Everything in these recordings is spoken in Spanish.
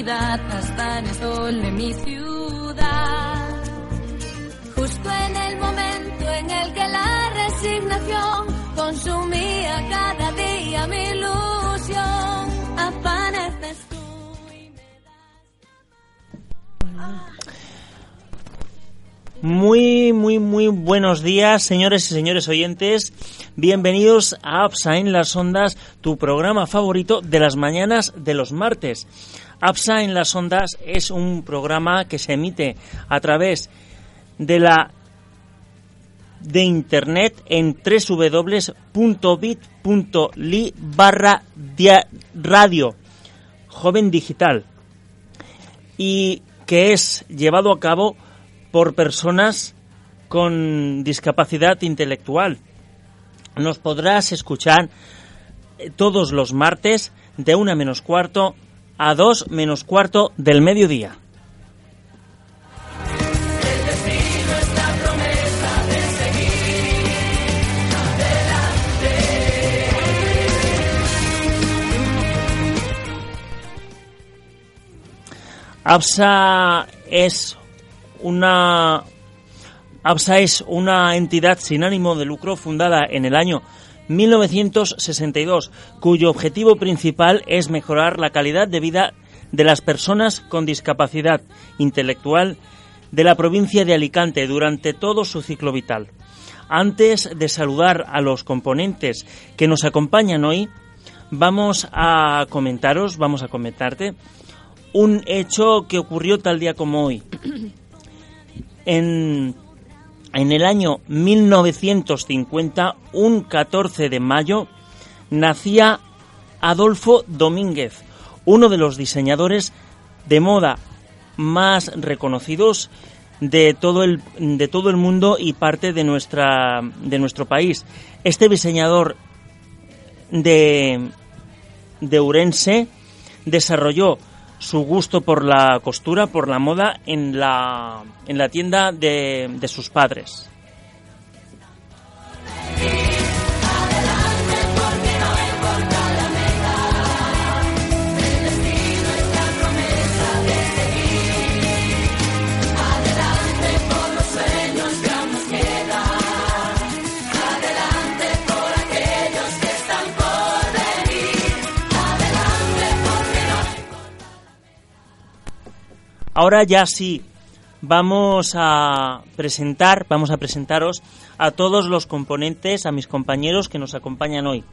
Oscuridad hasta en el sol de mi ciudad. Justo en el momento en el que la resignación consumía cada día mi ilusión, apareces tú y me Muy, muy, muy buenos días, señores y señores oyentes. Bienvenidos a APSA en las ondas, tu programa favorito de las mañanas de los martes. APSA en las ondas es un programa que se emite a través de la de internet en www.bit.ly barra radio joven digital y que es llevado a cabo por personas con discapacidad intelectual. Nos podrás escuchar eh, todos los martes de una menos cuarto a dos menos cuarto del mediodía. APSA es una APSA es una entidad sin ánimo de lucro fundada en el año 1962, cuyo objetivo principal es mejorar la calidad de vida de las personas con discapacidad intelectual de la provincia de Alicante durante todo su ciclo vital. Antes de saludar a los componentes que nos acompañan hoy, vamos a comentaros, vamos a comentarte un hecho que ocurrió tal día como hoy. En, en el año 1950, un 14 de mayo, nacía Adolfo Domínguez, uno de los diseñadores de moda más reconocidos de todo el, de todo el mundo y parte de, nuestra, de nuestro país. Este diseñador de, de Urense desarrolló su gusto por la costura, por la moda, en la, en la tienda de, de sus padres. Ahora ya sí, vamos a presentar, vamos a presentaros a todos los componentes, a mis compañeros que nos acompañan hoy.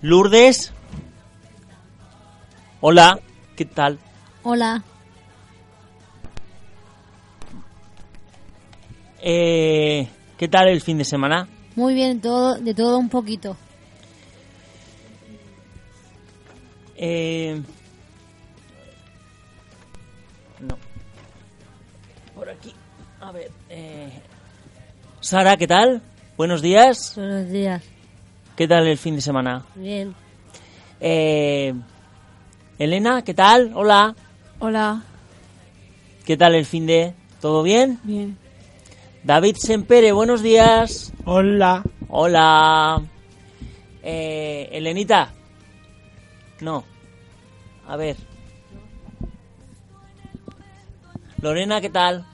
Lourdes. Hola, ¿qué tal? Hola, Eh, ¿Qué tal el fin de semana? muy bien, todo, de todo un poquito. Eh, A ver. eh, Sara, ¿qué tal? Buenos días. Buenos días. ¿Qué tal el fin de semana? Bien. Eh, Elena, ¿qué tal? Hola. Hola, ¿Qué tal el fin de? ¿Todo bien? bien. David Sempere, buenos días. Hola. Hola. Eh, Elenita. No. A ver. Lorena, ¿qué tal?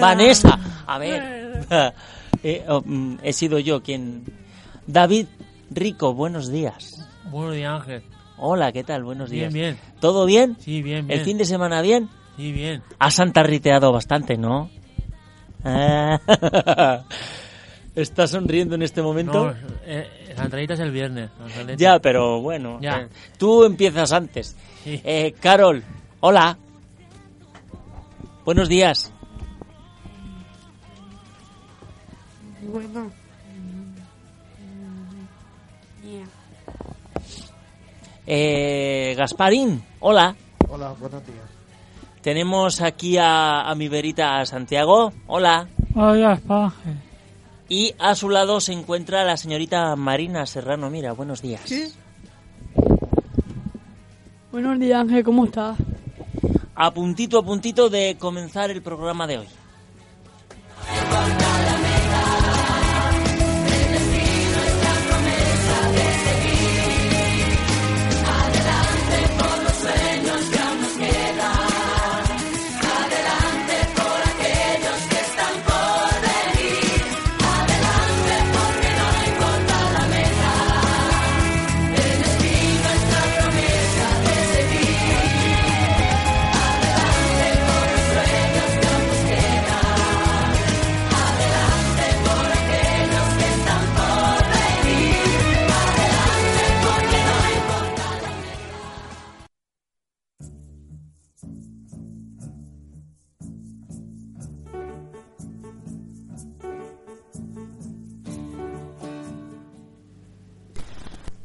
Vanessa. A ver. Eh, oh, mm, he sido yo quien... David Rico, buenos días. Buenos días, Ángel. Hola, ¿qué tal? Buenos días. Bien, bien. ¿Todo bien? Sí, bien, bien. ¿El fin de semana bien? Sí, bien. Has santarriteado bastante, ¿no? Ah. ¿Está sonriendo en este momento? No, eh, entradita es el viernes. Ya, pero bueno, Ya. eh, tú empiezas antes. Sí. Eh, Carol, hola. Buenos días. Bueno. Eh, Gasparín, hola. Hola, buenos días. Tenemos aquí a, a mi verita a Santiago, hola. Hola, Paje. Y a su lado se encuentra la señorita Marina Serrano. Mira, buenos días. Buenos días, Ángel, ¿cómo estás? A puntito a puntito de comenzar el programa de hoy.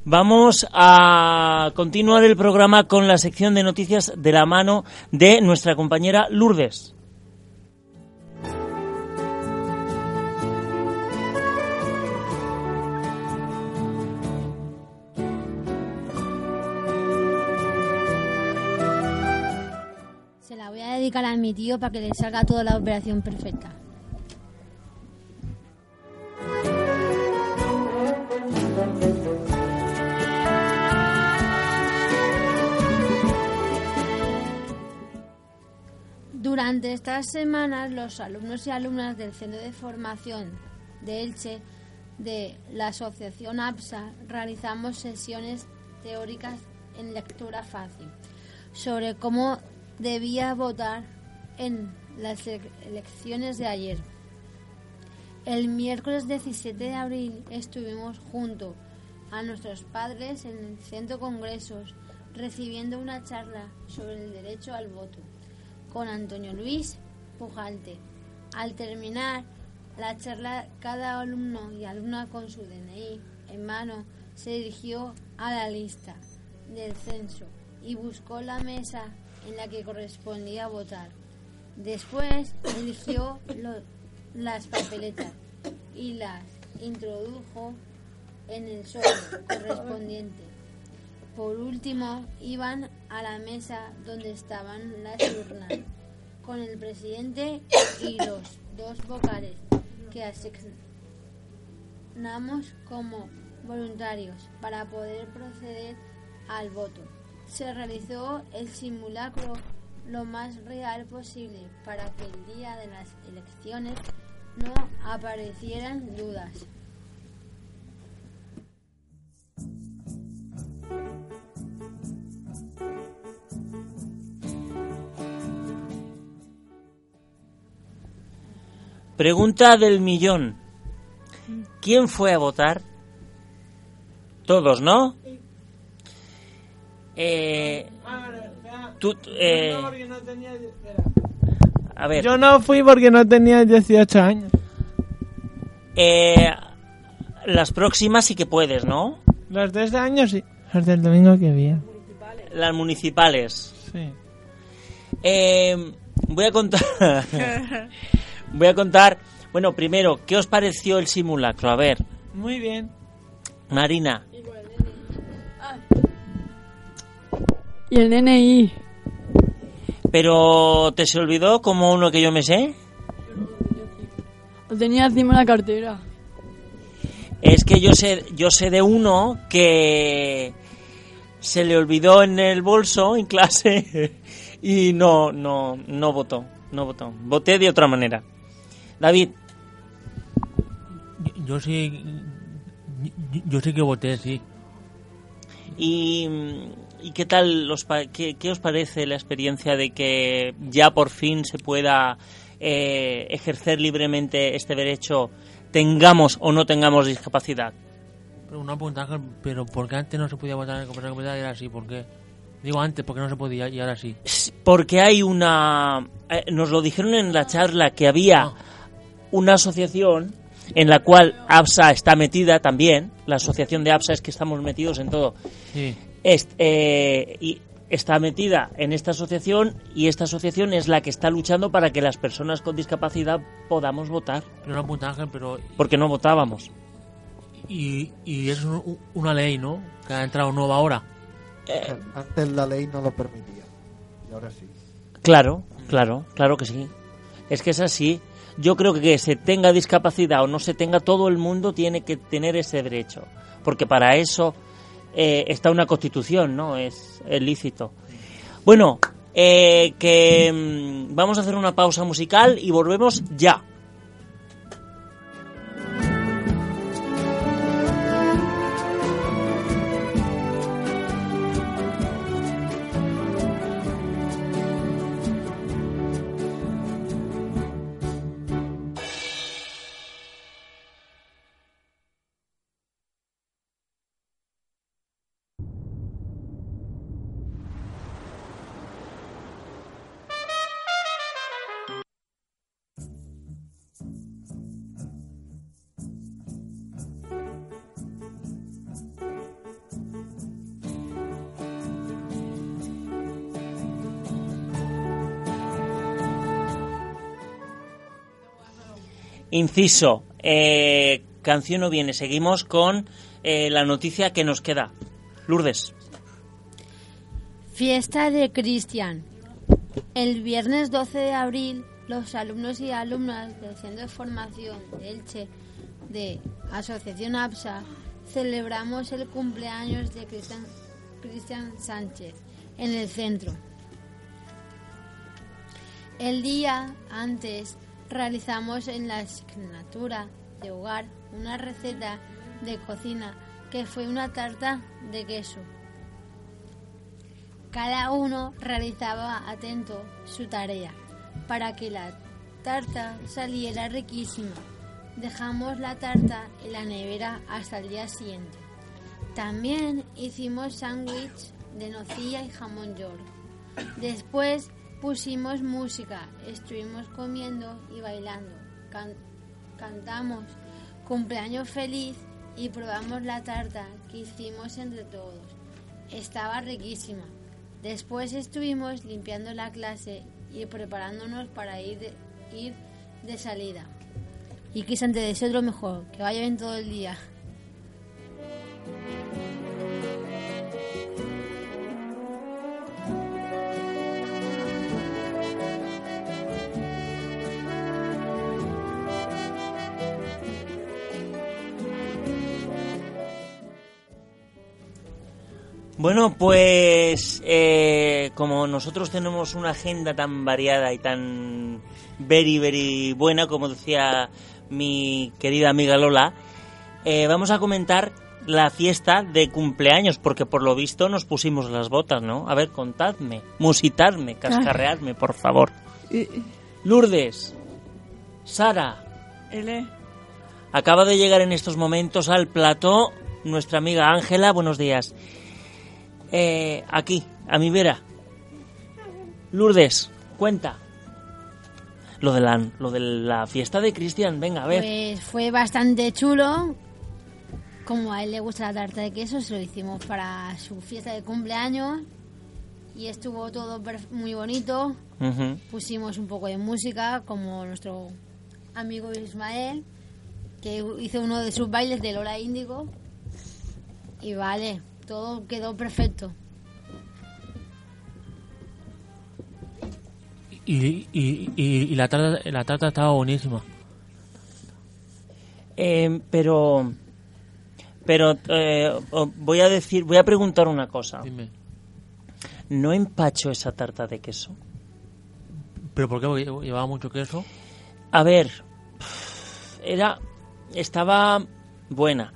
Vamos a continuar el programa con la sección de noticias de la mano de nuestra compañera Lourdes. Se la voy a dedicar a mi tío para que le salga toda la operación perfecta. Durante estas semanas, los alumnos y alumnas del Centro de Formación de Elche de la Asociación APSA realizamos sesiones teóricas en lectura fácil sobre cómo debía votar en las ele- elecciones de ayer. El miércoles 17 de abril estuvimos junto a nuestros padres en el Centro Congresos recibiendo una charla sobre el derecho al voto con Antonio Luis Pujalte. Al terminar la charla, cada alumno y alumna con su DNI en mano se dirigió a la lista del censo y buscó la mesa en la que correspondía votar. Después eligió las papeletas y las introdujo en el sobre correspondiente. Por último, iban a la mesa donde estaban las urnas, con el presidente y los dos vocales que asignamos como voluntarios para poder proceder al voto. Se realizó el simulacro lo más real posible para que el día de las elecciones no aparecieran dudas. Pregunta del millón. ¿Quién fue a votar? Todos, ¿no? Eh, tú, eh, a ver, Yo no fui porque no tenía 18 años. eh, las próximas sí que puedes, ¿no? Los de este año sí. Los del domingo que viene. Las municipales. Sí. Eh, voy a contar. voy a contar. Bueno, primero, ¿qué os pareció el simulacro? A ver, Muy bien. Marina. Y el DNI. Pero ¿te se olvidó como uno que yo me sé? Lo tenía encima de la cartera. Es que yo sé, yo sé de uno que se le olvidó en el bolso en clase y no, no, no votó, no votó. Voté de otra manera. David, Yo, yo sí. Yo, yo sí que voté, sí. ¿y, y qué tal, los, qué, qué os parece la experiencia de que ya por fin se pueda eh, ejercer libremente este derecho tengamos o no tengamos discapacidad. Pero una pregunta, pero ¿por qué antes no se podía votar en el Congreso de la Comunidad y ahora sí? ¿Por qué? Digo antes, porque no se podía y ahora sí. Porque hay una... eh, nos lo dijeron en la charla que había Ah. Una asociación en la cual APSA está metida también. La asociación de APSA es que estamos metidos en todo. Sí. Est- eh, y está metida en esta asociación y esta asociación es la que está luchando para que las personas con discapacidad podamos votar, Pero pregunta, Ángel, pero... porque no votábamos. Y, y es un- una ley, ¿no? Que ha entrado nueva ahora. Eh, Antes la ley no lo permitía. Y ahora sí. Claro, claro, claro que sí. Es que es así. Yo creo que se tenga discapacidad o no se tenga, todo el mundo tiene que tener ese derecho. Porque para eso eh, está una constitución, ¿no? Es, es lícito. Bueno, eh, que mm, vamos a hacer una pausa musical y volvemos ya. Inciso, eh, canción no viene. Seguimos con eh, la noticia que nos queda. Lourdes. Fiesta de Cristian. El viernes 12 de abril, los alumnos y alumnas del Centro de Formación de Elche de Asociación APSA celebramos el cumpleaños de Cristian, Cristian Sánchez en el centro. El día antes realizamos en la asignatura de hogar una receta de cocina que fue una tarta de queso. Cada uno realizaba atento su tarea para que la tarta saliera riquísima. Dejamos la tarta en la nevera hasta el día siguiente. También hicimos sándwich de nocilla y jamón york. Después pusimos música, estuvimos comiendo y bailando. Can- cantamos cumpleaños feliz y probamos la tarta que hicimos entre todos. Estaba riquísima. Después estuvimos limpiando la clase y preparándonos para ir de, ir de salida. Y Cristian te deseo lo mejor, que vaya bien todo el día. Bueno, pues eh, como nosotros tenemos una agenda tan variada y tan very, very buena, como decía mi querida amiga Lola, eh, vamos a comentar la fiesta de cumpleaños, porque por lo visto nos pusimos las botas, ¿no? A ver, contadme, musitadme, cascarreadme, por favor. Lourdes, Sara, L. acaba de llegar en estos momentos al plató nuestra amiga Ángela, buenos días. Eh, aquí, a mi vera. Lourdes, cuenta. Lo de la, lo de la fiesta de Cristian, venga, a ver. Pues fue bastante chulo. Como a él le gusta la tarta de queso, se lo hicimos para su fiesta de cumpleaños. Y estuvo todo muy bonito. Pusimos un poco de música, como nuestro amigo Ismael, que hizo uno de sus bailes de Lola Índigo. Y vale, todo quedó perfecto. Y, y, y, y la, tarta, la tarta estaba buenísima. Eh, pero, pero eh, voy a decir, voy a preguntar una cosa. Dime. ¿No empacho esa tarta de queso? ¿Pero por qué? Porque llevaba mucho queso. A ver, era, estaba buena,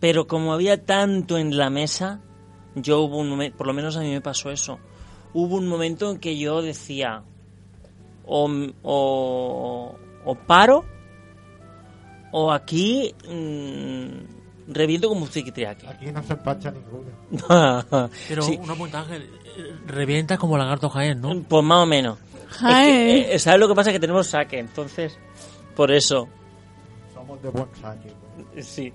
pero como había tanto en la mesa, yo hubo un momento, por lo menos a mí me pasó eso, hubo un momento en que yo decía, o, o, o paro, o aquí mm, reviento como un psiquitriaque. Aquí no se empacha ninguno. Pero Sí. una punta Ángel, eh, revienta como lagarto Jaén, ¿no? Pues más o menos. Jaén. Es que, eh, ¿Sabes lo que pasa? Que tenemos saque, entonces, por eso. Somos de buen saque, pues, Sí.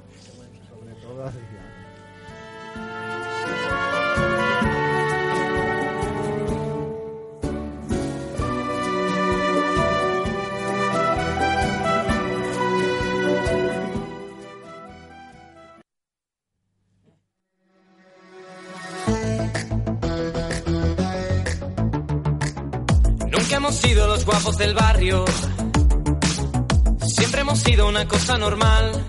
Nunca hemos sido los guapos del barrio. Siempre hemos sido una cosa normal.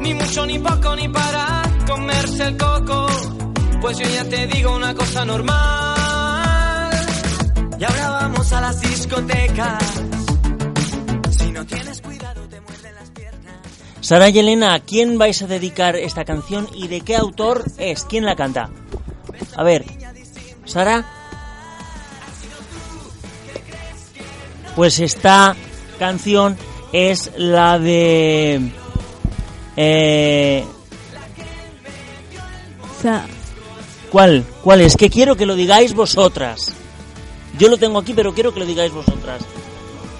Ni mucho, ni poco, ni para comerse el coco. Pues yo ya te digo una cosa normal. Y ahora vamos a las discotecas. Si no tienes cuidado, te muerden las piernas. Sara y Elena, ¿a quién vais a dedicar esta canción y de qué autor es? ¿Quién la canta? A ver, Sara. Pues esta canción es la de... Eh, O sea, ¿Cuál? ¿Cuál es? Que quiero que lo digáis vosotras. Yo lo tengo aquí, pero quiero que lo digáis vosotras.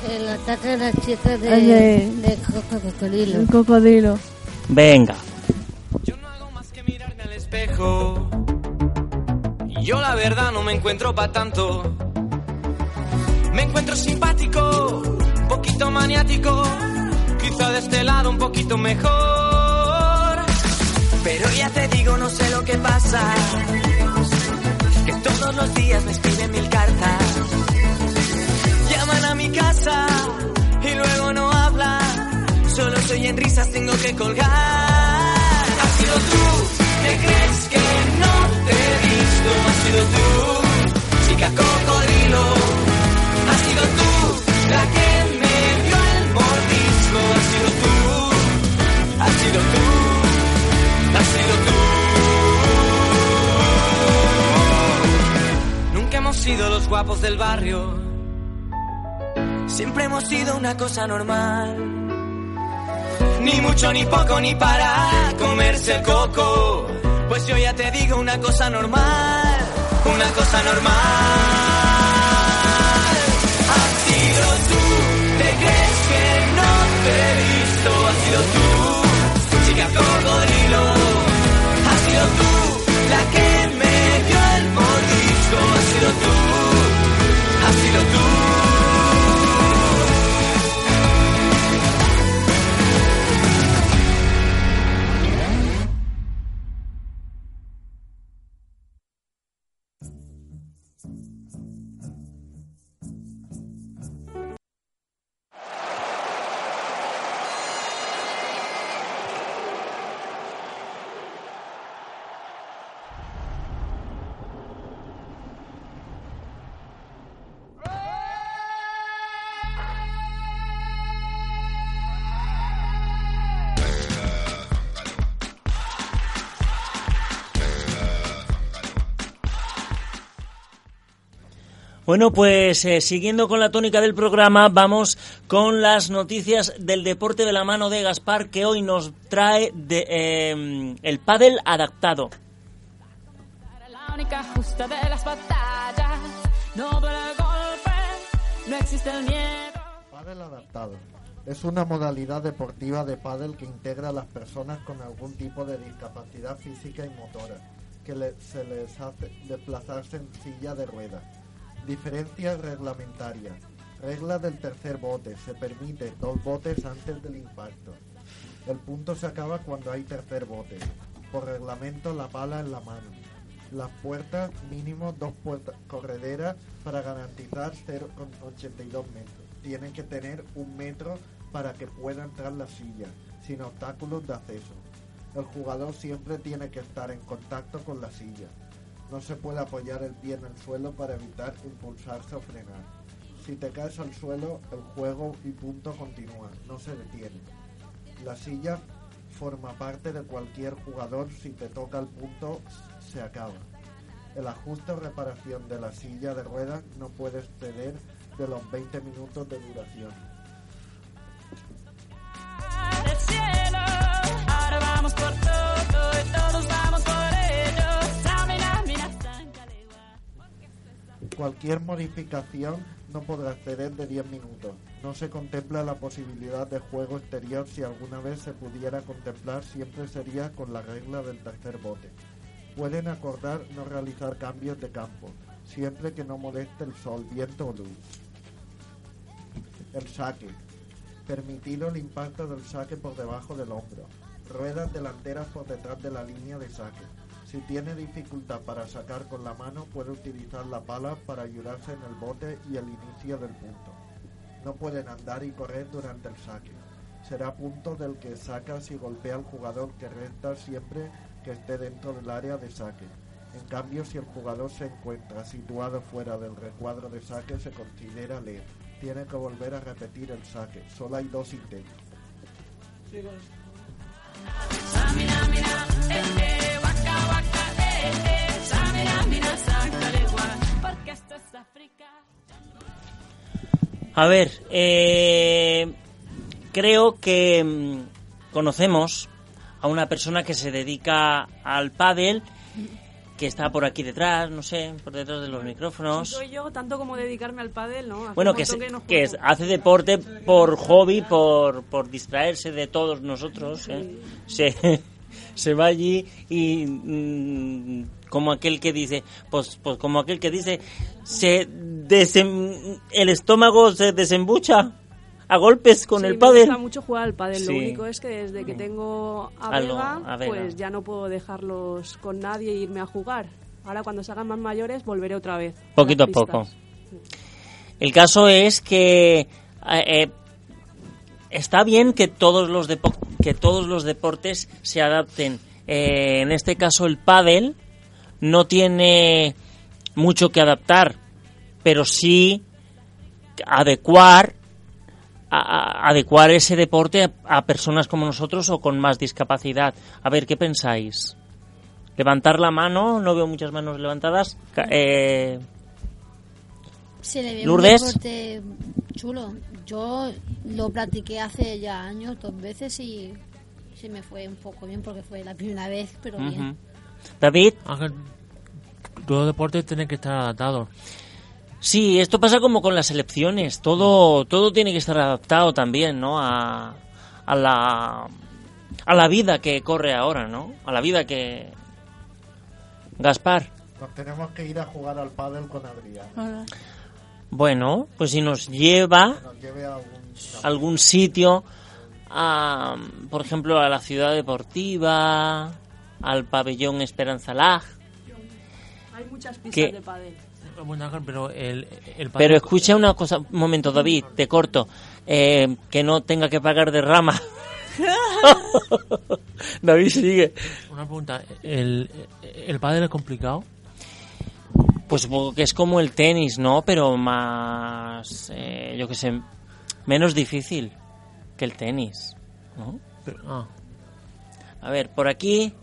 El ataque de las chicas de, de- cocodrilo. el cocodrilo. Venga. Yo no hago más que mirarme al espejo. Yo la verdad no me encuentro pa' tanto. Me encuentro simpático, un poquito maniático. Quizá de este lado un poquito mejor. Pero ya te digo, no sé lo que pasa. Que todos los días me escriben mil cartas. Llaman a mi casa y luego no hablan. Solo soy en risas, tengo que colgar. Has sido tú, ¿te crees que no te he visto? Has sido tú, chica cocodrilo. Has sido tú, la que me Has sido tú, has sido tú, has sido tú. Nunca hemos sido los guapos del barrio. Siempre hemos sido una cosa normal. Ni mucho, ni poco, ni para comerse el coco. Pues yo ya te digo una cosa normal, una cosa normal. Has sido tú, ¿te crees he visto? Has sido tú, chica cocodrilo. Bueno, pues eh, siguiendo con la tónica del programa, vamos con las noticias del deporte de la mano de Gaspar, que hoy nos trae de, eh, el pádel adaptado. La única justa de las batallas, no duele el golpe, no existe el miedo. Pádel adaptado. Es una modalidad deportiva de pádel que integra a las personas con algún tipo de discapacidad física y motora, que le- se les hace desplazarse en silla de ruedas. Diferencias reglamentarias. Regla del tercer bote. Se permite dos botes antes del impacto. El punto se acaba cuando hay tercer bote. Por reglamento, la pala en la mano. Las puertas, mínimo dos puertas correderas para garantizar 0,82 metros. Tienen que tener un metro para que pueda entrar la silla, sin obstáculos de acceso. El jugador siempre tiene que estar en contacto con la silla. No se puede apoyar el pie en el suelo para evitar impulsarse o frenar. Si te caes al suelo, el juego y punto continúa, no se detiene. La silla forma parte de cualquier jugador, si te toca el punto, se acaba. El ajuste o reparación de la silla de ruedas no puede exceder de los 20 minutos de duración. Cualquier modificación no podrá exceder de 10 minutos. No se contempla la posibilidad de juego exterior si alguna vez se pudiera contemplar, siempre sería con la regla del tercer bote. Pueden acordar no realizar cambios de campo, siempre que no moleste el sol, viento o luz. El saque. Permitido el impacto del saque por debajo del hombro. Ruedas delanteras por detrás de la línea de saque. Si tiene dificultad para sacar con la mano, puede utilizar la pala para ayudarse en el bote y el inicio del punto. No pueden andar y correr durante el saque. Será punto del que saca si golpea al jugador que resta siempre que esté dentro del área de saque. En cambio, si el jugador se encuentra situado fuera del recuadro de saque, se considera leve. Tiene que volver a repetir el saque. Solo hay dos intentos. A ver, eh, creo que mm, conocemos a una persona que se dedica al pádel, que está por aquí detrás, no sé, por detrás de los micrófonos. Soy yo, tanto como dedicarme al pádel, ¿no? Hace Bueno, que, se- que es- hace deporte por hobby, por, por distraerse de todos nosotros. ¿eh? Se, se va allí y mm, como aquel que dice, pues, pues como aquel que dice, se desem- el estómago se desembucha a golpes con Sí, el Me pádel. gusta mucho jugar al pádel. Sí. Lo único es que desde que tengo a Vega, a Vega. pues ya no puedo dejarlos con nadie e irme a jugar. Ahora cuando se hagan más mayores volveré otra vez. Poquito a poco. El caso es que eh, eh, está bien que todos los depo- que todos los deportes se adapten. Eh, en este caso el pádel no tiene mucho que adaptar, pero sí adecuar a- a- adecuar ese deporte a, a personas como nosotros o con más discapacidad. A ver, ¿qué pensáis? Levantar la mano, no veo muchas manos levantadas. Eh, Se le ve Lourdes. un deporte chulo. Yo lo practiqué hace ya años, dos veces y se me fue un poco bien porque fue la primera vez, pero bien. David, Ángel, todo deporte tiene que estar adaptado. sí, esto pasa como con las elecciones. Todo, todo tiene que estar adaptado también, ¿no? A, a la a la vida que corre ahora, ¿no? A la vida que Gaspar. Nos tenemos que ir a jugar al pádel con Adrián. Bueno, pues si nos lleva Que a algún... sitio, a, por ejemplo, a la ciudad deportiva, al pabellón Esperanza Lag. Hay muchas pistas ¿Qué? de pádel. Bueno, Ángel, pero el, el Pero escucha una cosa, un momento, David, te corto. Eh, que no tenga que pagar de rama. David sigue. Una pregunta, ¿el, el pádel es complicado? Pues supongo que es como el tenis, ¿no? Pero más, eh, yo qué sé, menos difícil que el tenis, ¿no? Pero- ah. A ver, por aquí.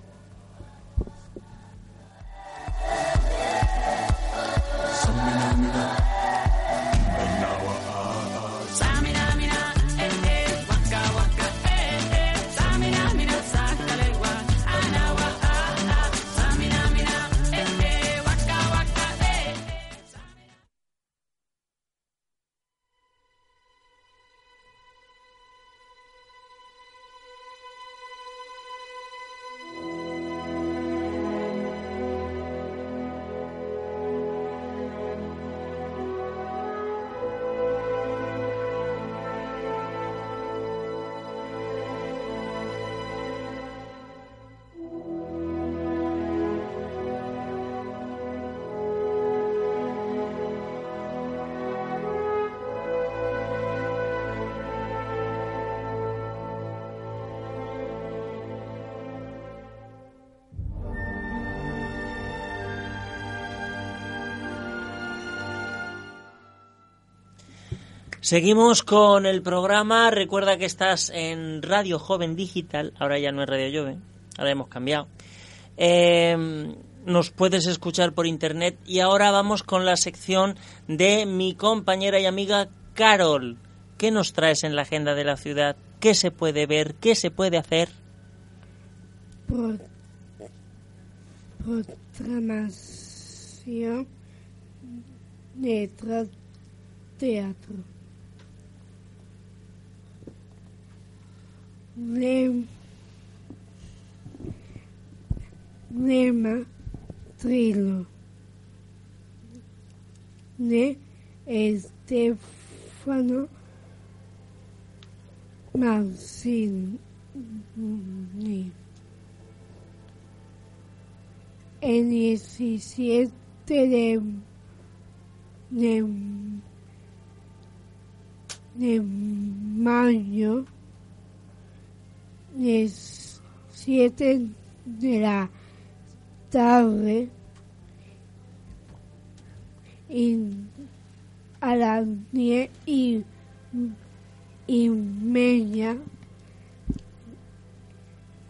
Seguimos con el programa. Recuerda que estás en Radio Joven Digital. Ahora ya no es Radio Joven. Ahora hemos cambiado. Eh, nos puedes escuchar por internet. Y ahora vamos con la sección de mi compañera y amiga Carol. ¿Qué nos traes en la agenda de la ciudad? ¿Qué se puede ver? ¿Qué se puede hacer? Programación de teatro. Lem- Lema Trilo de Estefano Marcini. El 17 de, de, de mayo, es 7 de la tarde, y a las 10 y, y media,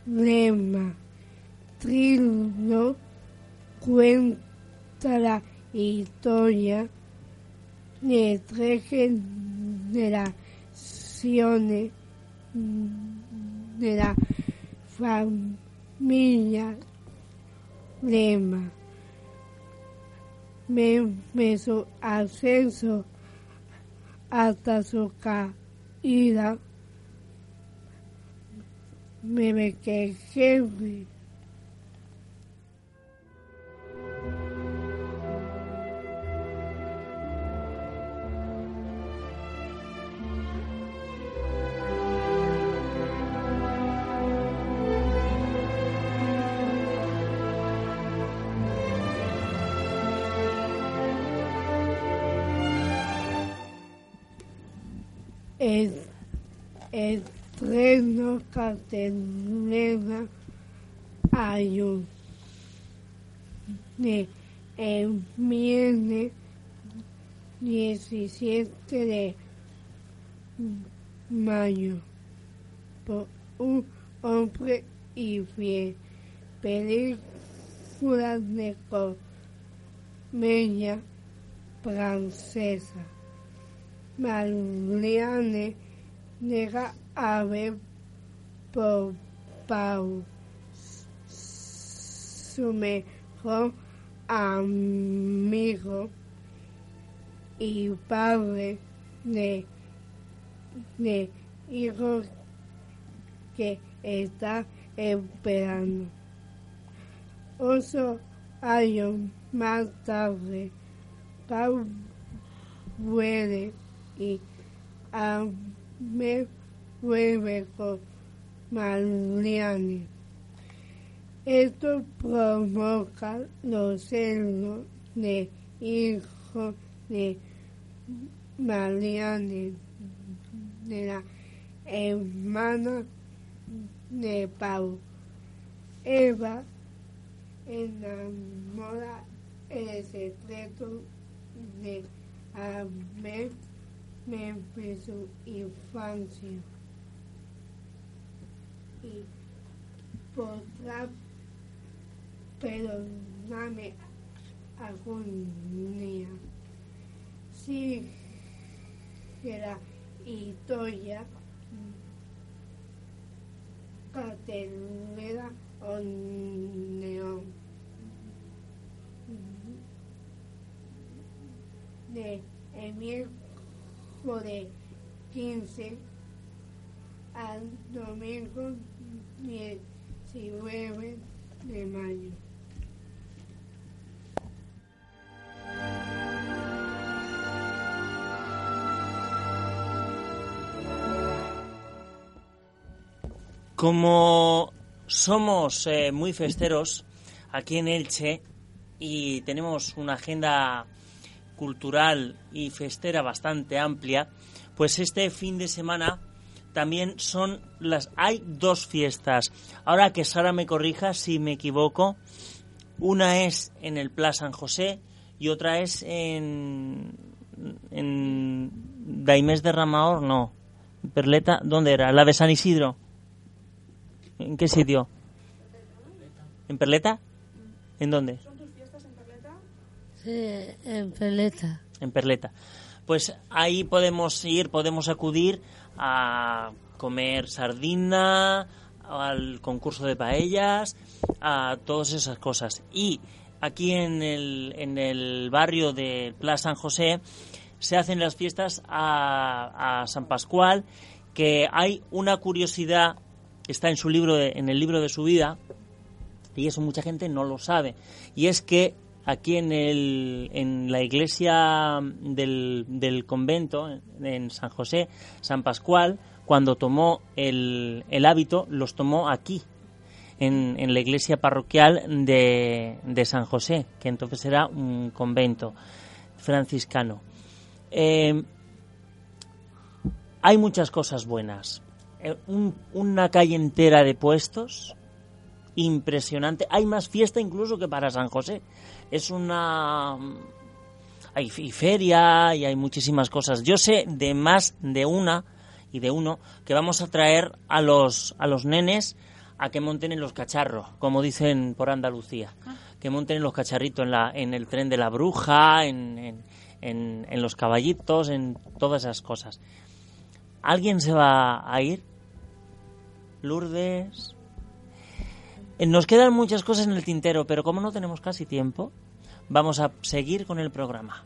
lema, trilo, cuenta la historia de tres generaciones de la familia Lema. Me, me su ascenso hasta su caída me me que el, el hay un de el viernes 17 de mayo. Por un hombre y fiel película de comedia francesa Marianne llega a ver por Pau su mejor amigo y padre de, de hijo que está esperando. Ocho años más tarde, Pau vuelve y a me vuelve con Marianne. Esto provoca los celos de hijo de Marianne, de la hermana de Pau. Eva enamora el secreto de haber de su infancia y podrá perdonarme algún día. Si la historia cartelera o neón de el miércoles 15 al domingo 19 de mayo. Como somos eh, muy festeros aquí en Elche y tenemos una agenda cultural y festera bastante amplia, pues este fin de semana también son las hay dos fiestas. Ahora que Sara me corrija si me equivoco, una es en el Plaza San José y otra es en en Daimés de Ramaor, no. Perleta, ¿dónde era? La de San Isidro. ¿En qué sitio? ¿En Perleta? ¿En dónde? Sí, en Peleta. En Perleta. Pues ahí podemos ir, podemos acudir a comer sardina, al concurso de paellas, a todas esas cosas. Y aquí en el, en el barrio de Plaza San José se hacen las fiestas a, a San Pascual, que hay una curiosidad, está en su libro, de- en el libro de su vida, y eso mucha gente no lo sabe, y es que aquí en, el, en la iglesia del, del convento, en San José, San Pascual, cuando tomó el, el hábito, los tomó aquí, en, en la iglesia parroquial de, de San José, que entonces era un convento franciscano. Eh, hay muchas cosas buenas. Eh, un- una calle entera de puestos, impresionante. Hay más fiesta incluso que para San José. Es una... Hay feria y hay muchísimas cosas. Yo sé de más de una y de uno que vamos a traer a los, a los nenes a que monten en los cacharros, como dicen por Andalucía. Que monten en los cacharritos, en, la, en el tren de la bruja, en, en, en- en los caballitos, en todas esas cosas. ¿Alguien se va a ir? Lourdes. Eh, Nos quedan muchas cosas en el tintero, pero como no tenemos casi tiempo, vamos a seguir con el programa.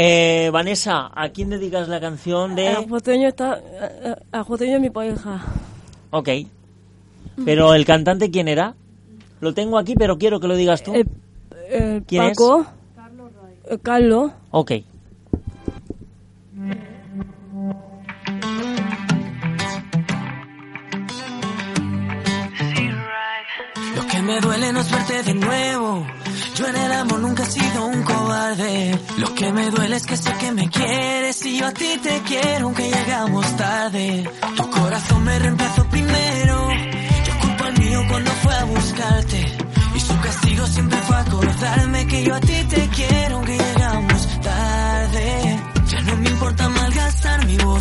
Eh, Vanessa, ¿a quién dedicas la canción de...? A Joteño está. A, a Joteño es mi pareja. Ok. Pero el cantante, ¿quién era? Lo tengo aquí, pero quiero que lo digas tú. Eh, ¿Quién es? Paco. Eh, Carlos. Ok. Lo que me duele no es verte de nuevo. Yo en el amor nunca he sido un cobarde. Lo que me duele es que sé que me quieres y yo a ti te quiero aunque llegamos tarde. Tu corazón me reemplazó primero. Yo culpo al mío cuando fue a buscarte. Y su castigo siempre fue acordarme que yo a ti te quiero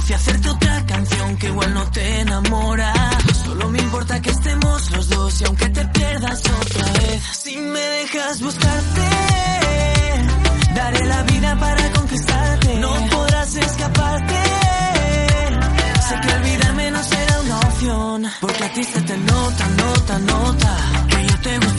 y hacerte otra canción que igual no te enamora. Solo me importa que estemos los dos y aunque te pierdas otra vez, si me dejas buscarte, daré la vida para conquistarte. No podrás escaparte. Sé que olvidarme no será una opción, porque a ti se te nota, nota, nota que yo te gusto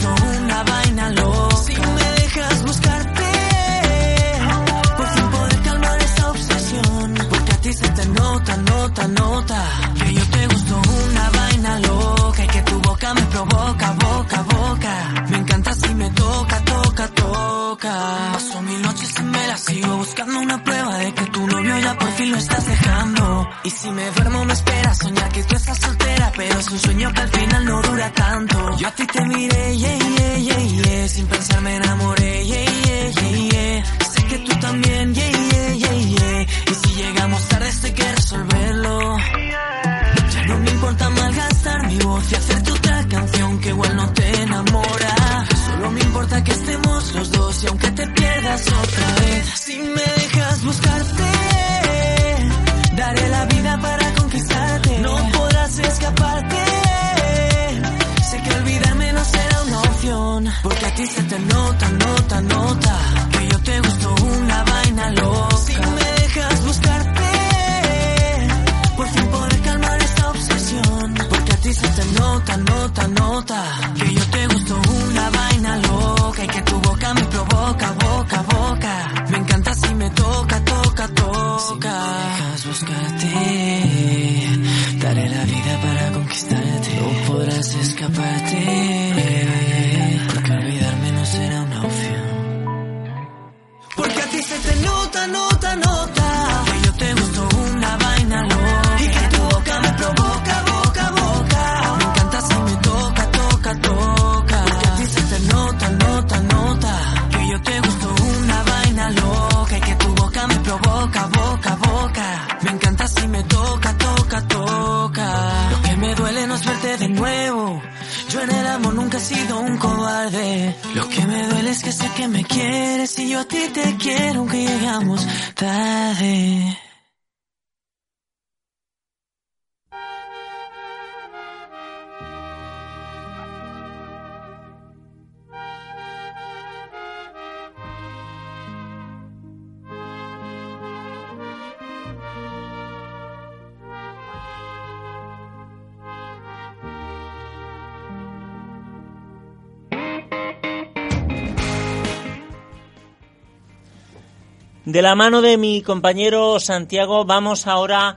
Y si me duermo me espera soñar que tú estás soltera, pero es un sueño que al final no dura tanto. Yo a ti te miré, yeah, yeah, yeah, yeah, sin pensar me enamoré, yeah, yeah, yeah, yeah. Sé que tú también, yeah, yeah, yeah, yeah. Y si llegamos tarde esto hay que resolverlo. Ya no me importa malgastar mi voz y hacerte otra canción que igual no te enamora. Solo me importa que estemos los dos y aunque te pierdas otra vez, si me De la mano de mi compañero Santiago vamos ahora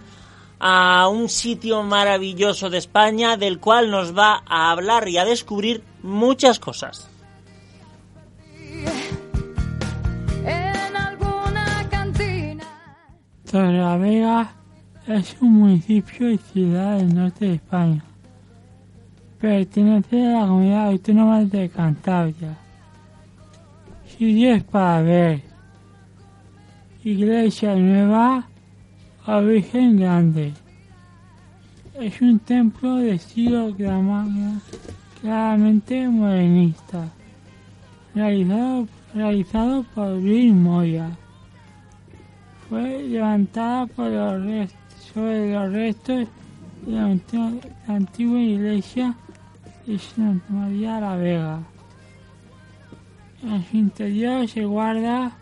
a un sitio maravilloso de España del cual nos va a hablar y a descubrir muchas cosas. Torrelavega es un municipio y ciudad del norte de España. Pertenece a la comunidad autónoma de Cantabria. Sitios para ver. Iglesia Nueva o Virgen Grande. Es un templo de estilo claramente modernista, realizado, realizado por Luis Moya fue levantada sobre los restos de la, la antigua iglesia de Santa María la Vega. En su interior se guarda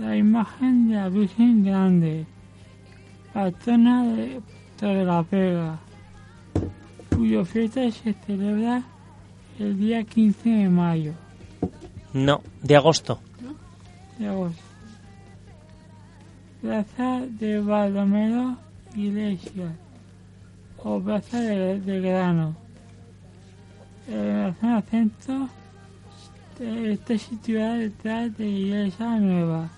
la imagen de la Virgen Grande, patrona de Torre la Vega, cuyo fiesta se celebra el día 15 de mayo No, de agosto. de agosto. Plaza de Baldomero Iglesia o Plaza de, de Grano. En la zona centro está situada detrás de Iglesia Nueva.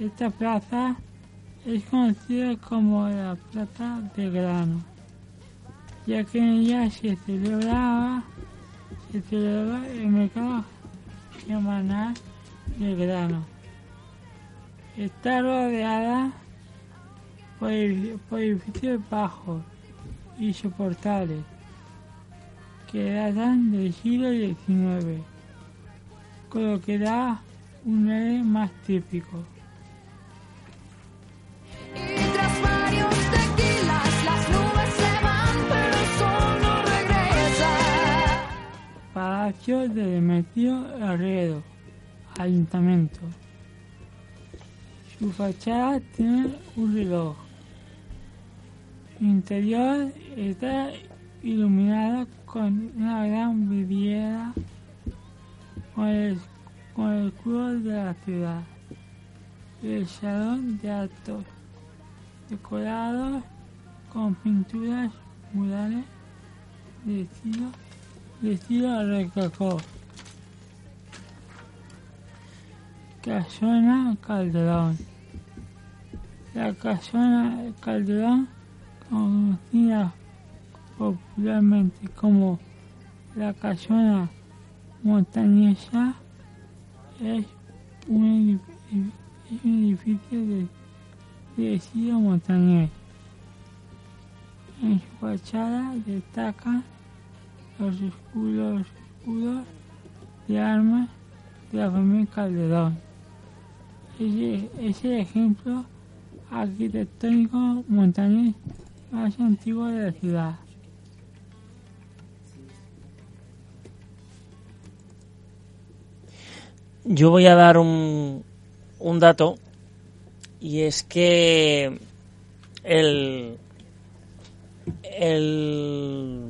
Esta plaza es conocida como la Plaza de Grano, ya que en ella se celebraba, el mercado semanal de grano. Está rodeada por, por edificios bajos y soportales que datan del siglo XIX, con lo que da un aire más típico. De Demetrio Herrero, Ayuntamiento. Su fachada tiene un reloj. Su interior está iluminado con una gran vidriera con el, con el escudo de la ciudad. El salón de actos, decorado con pinturas murales de estilo de estilo rococó. Casona Calderón. La Casona Calderón, conocida popularmente como la Casona Montañesa, es un edificio, es un edificio de, de estilo montañés. En su fachada destacan los escudos, escudos de armas de la familia Calderón. Ese es el ejemplo arquitectónico montañés más antiguo de la ciudad. Yo voy a dar un, un dato y es que el, el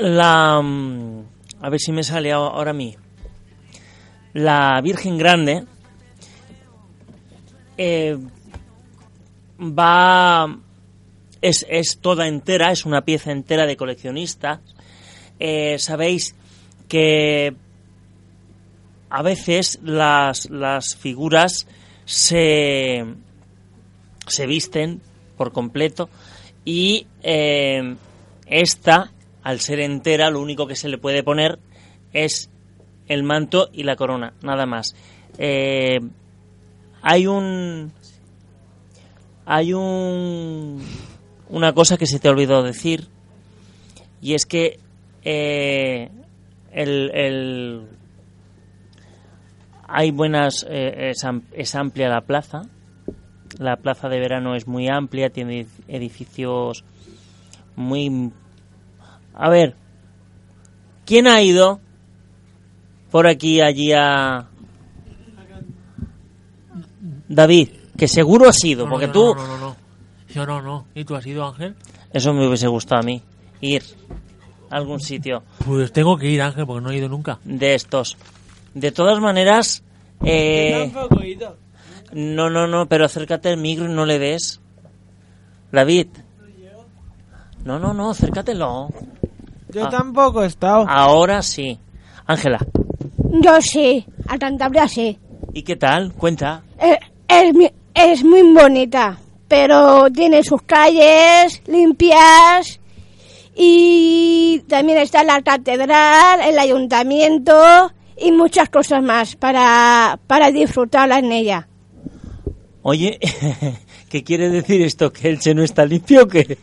la mm, a ver si me sale ahora a mí. La Virgen Grande eh, va es, es toda entera es una pieza entera de coleccionista. Eh, sabéis que a veces las, las figuras se, se visten por completo y eh, esta, al ser entera, lo único que se le puede poner es el manto y la corona, nada más. Eh, hay un hay un una cosa que se te olvidó decir y es que eh, el, el- hay buenas eh, es, am- es amplia la plaza la plaza de verano es muy amplia tiene edificios muy a ver quién ha ido por aquí allí a David que seguro has ido No, porque no, tú No, no, no, no. Yo no, no. ¿Y tú has ido, Ángel? eso me hubiese gustado a mí ir a algún sitio Pues tengo que ir, Ángel, porque no he ido nunca. de estos. De todas maneras, eh, no, no, no, pero acércate al micro y no le des. David. No, no, no, acércatelo. Yo Ah. tampoco he estado. Ahora sí. Ángela, Yo sí, a Cantabria sí. ¿y qué tal? Cuenta. Eh, Es, mi- es muy bonita, pero tiene sus calles limpias y también está la catedral, el ayuntamiento y muchas cosas más para, para disfrutarla en ella. Oye, ¿qué quiere decir esto? ¿Que Elche no está limpio o qué?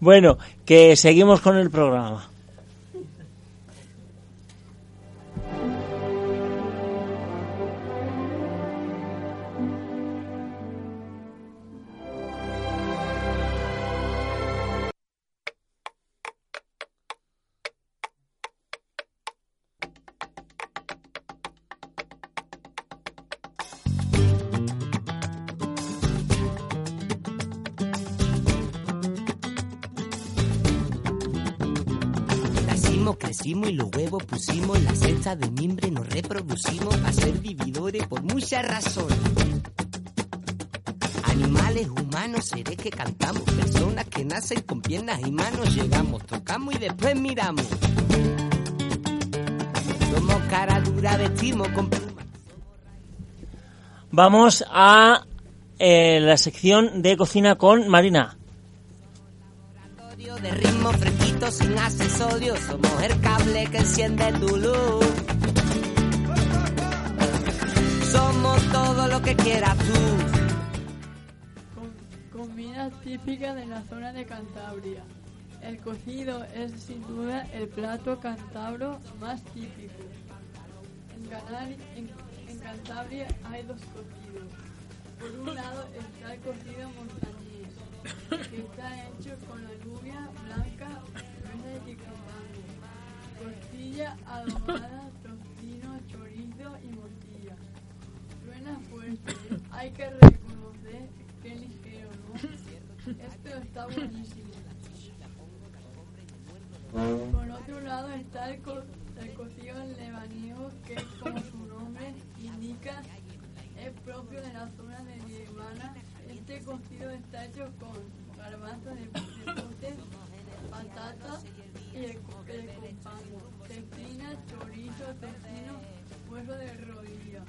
Bueno, que seguimos con el programa. Y los huevos pusimos, la cesta de mimbre nos reproducimos a ser vividores por muchas razones. Animales, humanos, seres que cantamos, personas que nacen con piernas y manos, llegamos, tocamos y después miramos. Somos cara dura, vestimos con plumas. Vamos a eh, la sección de cocina con Marina. de ritmo fresquito sin accesorios. Somos el cable que enciende tu luz. Somos todo lo que quieras tú. Comida típica de la zona de Cantabria. El cocido es sin duda el plato cántabro más típico. En, Canari- en- Cantabria hay dos cocidos. Por un lado está el cocido montañés, está hecho con alubia blanca, verde y comango, costilla adobada, tocino, chorizo y morcilla. Suena fuerte, hay que reconocer que ligero, ¿no? Esto está buenísimo. Por otro lado está el, co- el cocido lebanío que como su nombre indica es propio de la zona de Birmania. Este cocido está hecho con de, de pote, patata y el, el compango, cecina, chorizo, tocino, hueso de rodilla.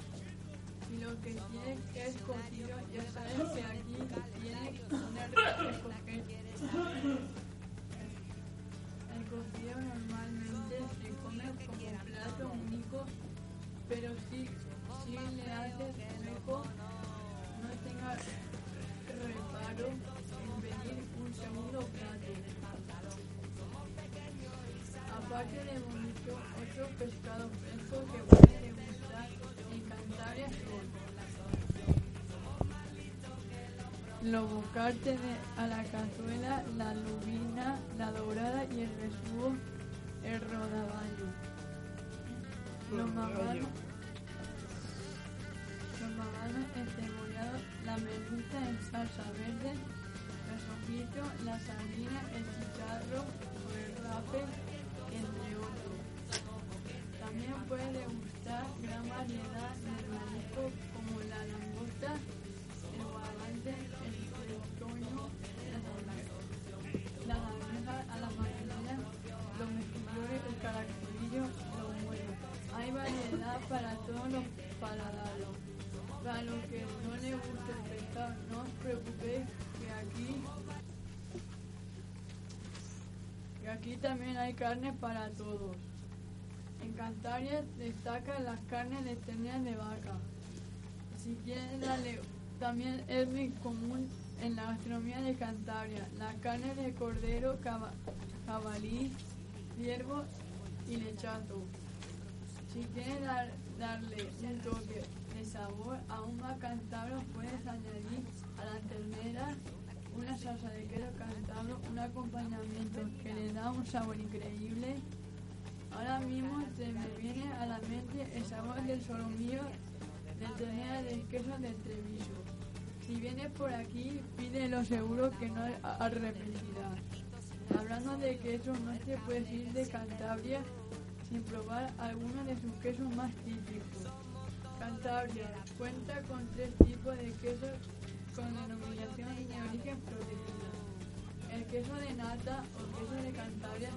Y lo que tiene es cocido, ya sabes que aquí tiene poner escoger. El cocido normalmente se come como plato único, pero si, si le haces hueco, no tenga los bocates a la cazuela, la lubina, la dorada y el besugo, el rodaballo. Los maganos, los maganos encebollados, la merluza en salsa verde, los ojitos, la sardina, el chicharro o el rape, entre otros. También puede degustar gran variedad de mariscos paladares. Para los que no les guste el pescado, no os preocupéis que aquí que aquí también hay carne para todos. En Cantabria destacan las carnes de ternera de vaca. Si quieren darle, también es muy común en la gastronomía de Cantabria, la carne de cordero, caba- jabalí, ciervo y lechazo. Si quieres dar- darle un toque de sabor aún más cántabro, puedes añadir a la ternera una salsa de queso cántabro, un acompañamiento que le da un sabor increíble. Ahora mismo se me viene a la mente el sabor del solomillo de ternera del queso de Treviso. Si vienes por aquí, pídelo seguro que no arrepentirás. La hablando de quesos, no se puede ir de Cantabria probar algunos de sus quesos más típicos. Cantabria cuenta con tres tipos de quesos con denominación de origen protegida. El queso de nata o queso de Cantabria,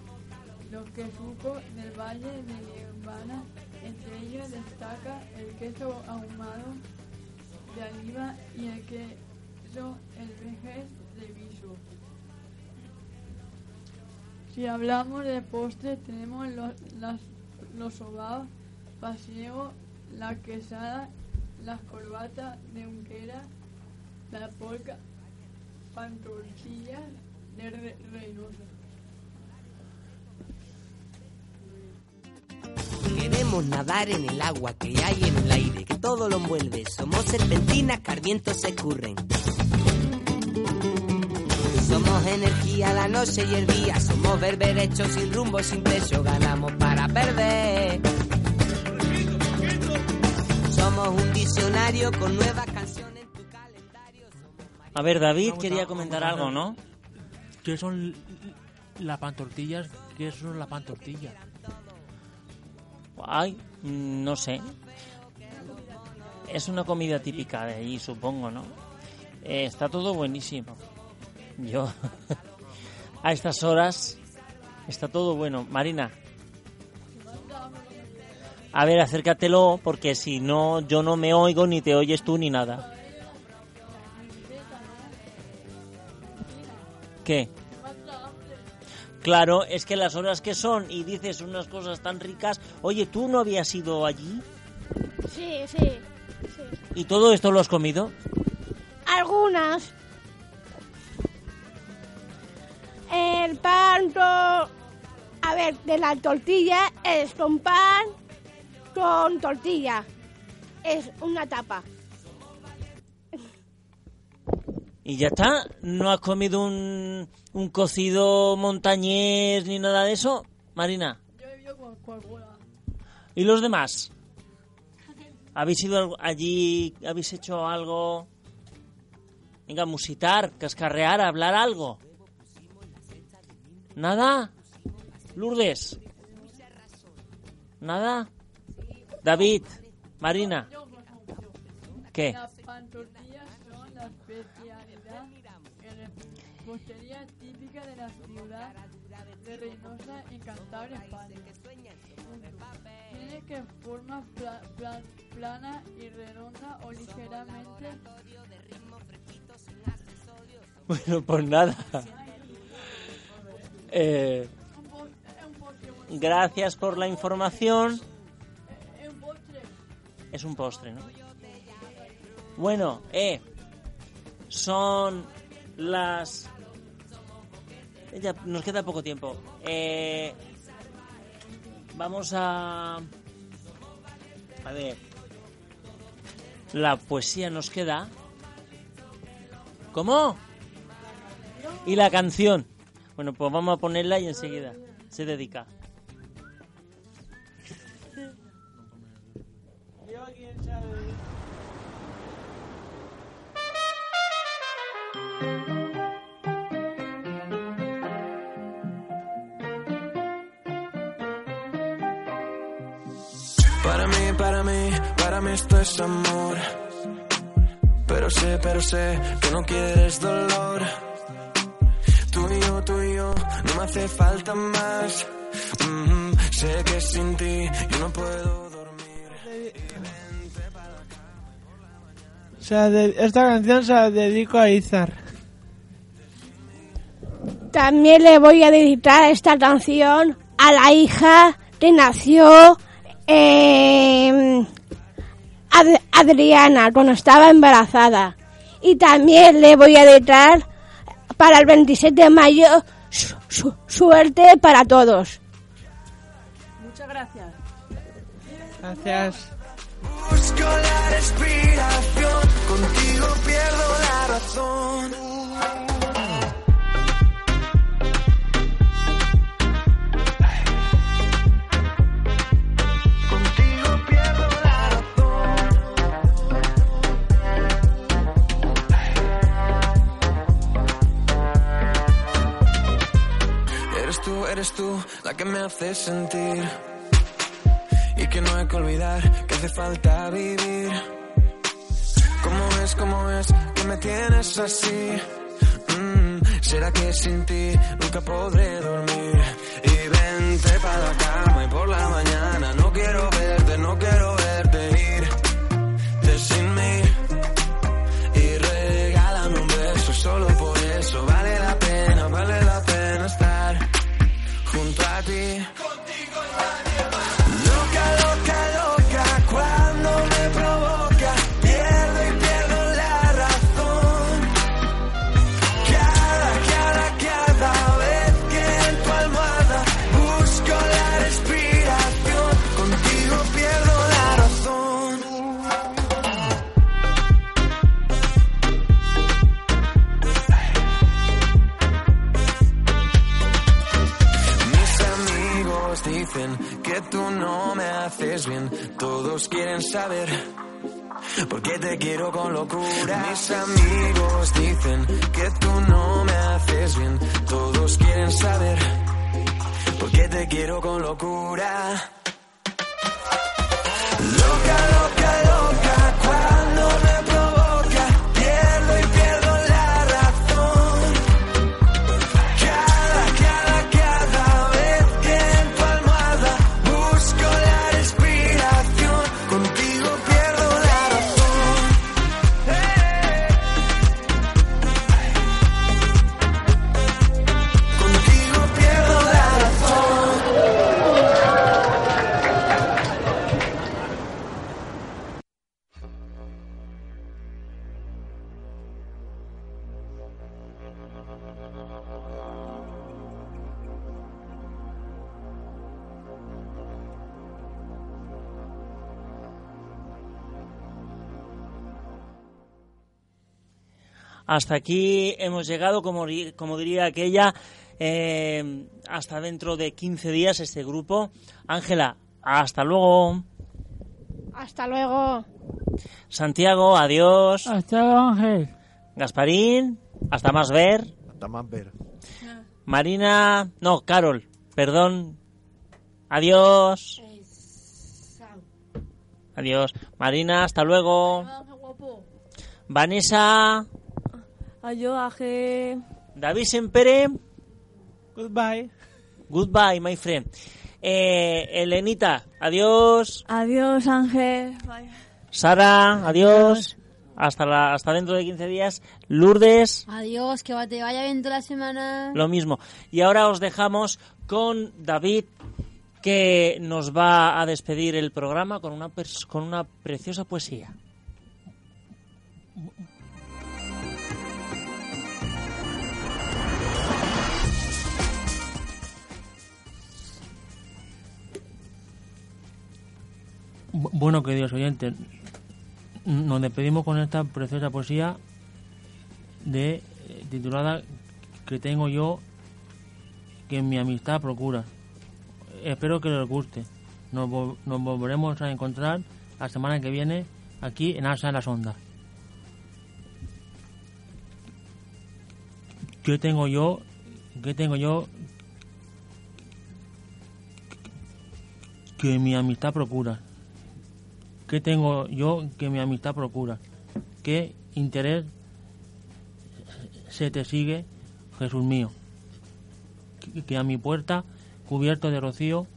los quesucos del Valle de Liebana, entre ellos destaca el queso ahumado de oliva y el queso el vejez de viso. Si hablamos de postre, tenemos los, las, los sobaos, pasiego, la quesada, las corbatas de unquera, la polca, pantortillas de re, Reynosa. Queremos nadar en el agua que hay en el aire, que todo lo envuelve. Somos serpentinas que al se escurren. Somos energía la noche y el día. Somos berberechos sin rumbo, sin peso. Ganamos para perder. Somos un diccionario con nuevas canciones. A ver, David quería comentar algo, ¿no? ¿Qué son las pantortillas? ¿Qué son las pantortillas? Ay, no sé. Es una comida típica de allí, supongo, ¿no? Eh, está todo buenísimo. Yo, a estas horas, está todo bueno. Marina. A ver, acércatelo, porque si no, yo no me oigo, ni te oyes tú, ni nada. ¿Qué? Claro, es que las horas que son y dices unas cosas tan ricas. Oye, ¿tú no habías ido allí? Sí, sí, sí. ¿Y todo esto lo has comido? Algunas. El pan, a ver, de la tortilla es con pan, con tortilla. Es una tapa. ¿Y ya está? ¿No has comido un, un cocido montañés ni nada de eso, Marina? Yo he vivido con Coca-Cola. ¿Y los demás? ¿Habéis ido al- allí? ¿Habéis hecho algo? Venga, musitar, cascarrear, hablar algo. ¿Nada? Lourdes. ¿Nada? David, Marina. ¿Qué? Las pantortillas son la especialidad en repostería típica de la ciudad de Reynosa en Cantabria, España. Tiene que forma pla- pla- plana y redonda o ligeramente Bueno, pues nada. Eh, gracias por la información. Es un postre, ¿no? Bueno, eh, son las... Ya nos queda poco tiempo. Eh, vamos a... A ver. La poesía nos queda. ¿Cómo? Y la canción. Bueno, pues vamos a ponerla y enseguida se dedica. Para mí, para mí, para mí esto es amor. Pero sé, pero sé que no quieres dolor. Tú y yo, no me hace falta más. Mhm, sé que sin ti yo no puedo. De- esta canción se la dedico a Izar. También le voy a dedicar esta canción a la hija que nació eh, Ad- Adriana cuando estaba embarazada. Y también le voy a dedicar para el 27 de mayo su- su- suerte para todos. Muchas gracias. Gracias. Busco la respiración, contigo pierdo la razón. Eres tú la que me hace sentir. Y que no hay que olvidar que hace falta vivir. ¿Cómo es, cómo es que me tienes así? Mm, ¿Será que sin ti nunca podré dormir? Y vente para la cama y por la mañana no quiero verte, no quiero no me haces bien, todos quieren saber. por qué te quiero con locura. Mis amigos dicen que tú no me haces bien. Todos quieren saber por qué te quiero con locura. Hasta aquí hemos llegado, como, como diría aquella, eh, hasta dentro de 15 días este grupo. Ángela, hasta luego. Hasta luego. Santiago, adiós. Hasta luego, Ángel. Gasparín, hasta más ver. Hasta más ver. Marina, no, Carol, perdón. Adiós. Adiós. Marina, hasta luego. Vanessa, Adiós, Ángel. David Sempere. Goodbye. Goodbye, my friend. Eh, Elenita, adiós. Adiós, Ángel. Bye. Sara, adiós. Hasta, la, hasta dentro de 15 días. Lourdes, Adiós, que va- te vaya bien toda la semana. lo mismo. Y ahora os dejamos con David, que nos va a despedir el programa con una, pers- con una preciosa poesía. Bueno, queridos oyentes, nos despedimos con esta preciosa poesía de eh, titulada que tengo yo que mi amistad procura. Espero que les guste. Nos, vol- nos volveremos a encontrar la semana que viene aquí en Alsa en las Ondas. ¿Qué tengo yo? ¿Qué tengo yo? Que mi amistad procura. ¿Qué tengo yo que mi amistad procura? ¿Qué interés se te sigue, Jesús mío? Que- a mi puerta, cubierto de rocío,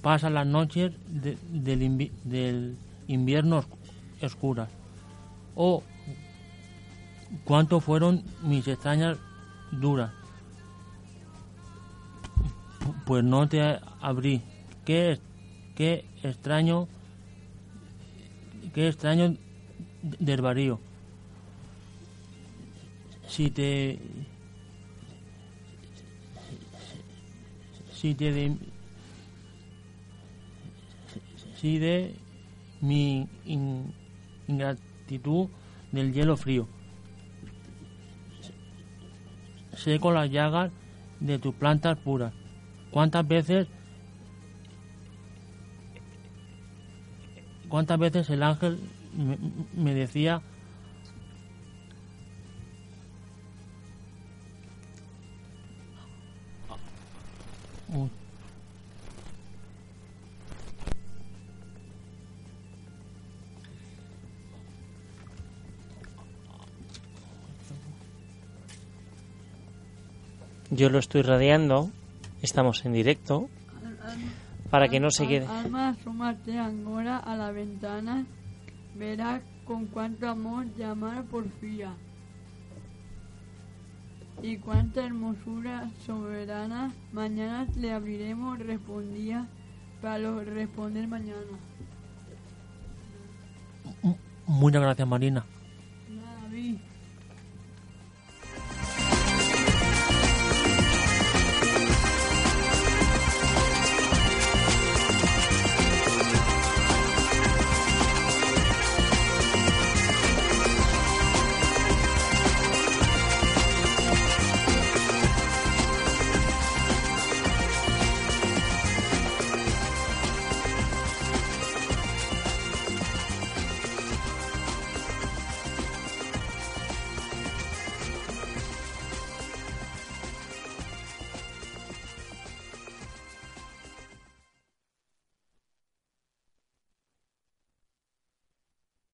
pasan las noches de- del, invi- del invierno oscu- oscuras. Oh, cuánto fueron mis extrañas duras. Pu- Pues no te abrí. Qué, qué extraño qué extraño del varío. Si te si te de, si de mi in- ingratitud del hielo frío. Seco las llagas de tus plantas puras. ¿Cuántas veces cuántas veces el ángel me, decía. Yo lo estoy radiando, estamos en directo, para que no se quede. Alma, asómate ahora a la ventana, verás con cuánto amor llamar Porfía. Y cuánta hermosura soberana, mañana le abriremos, respondía, para lo- responder mañana. Muchas gracias, Marina.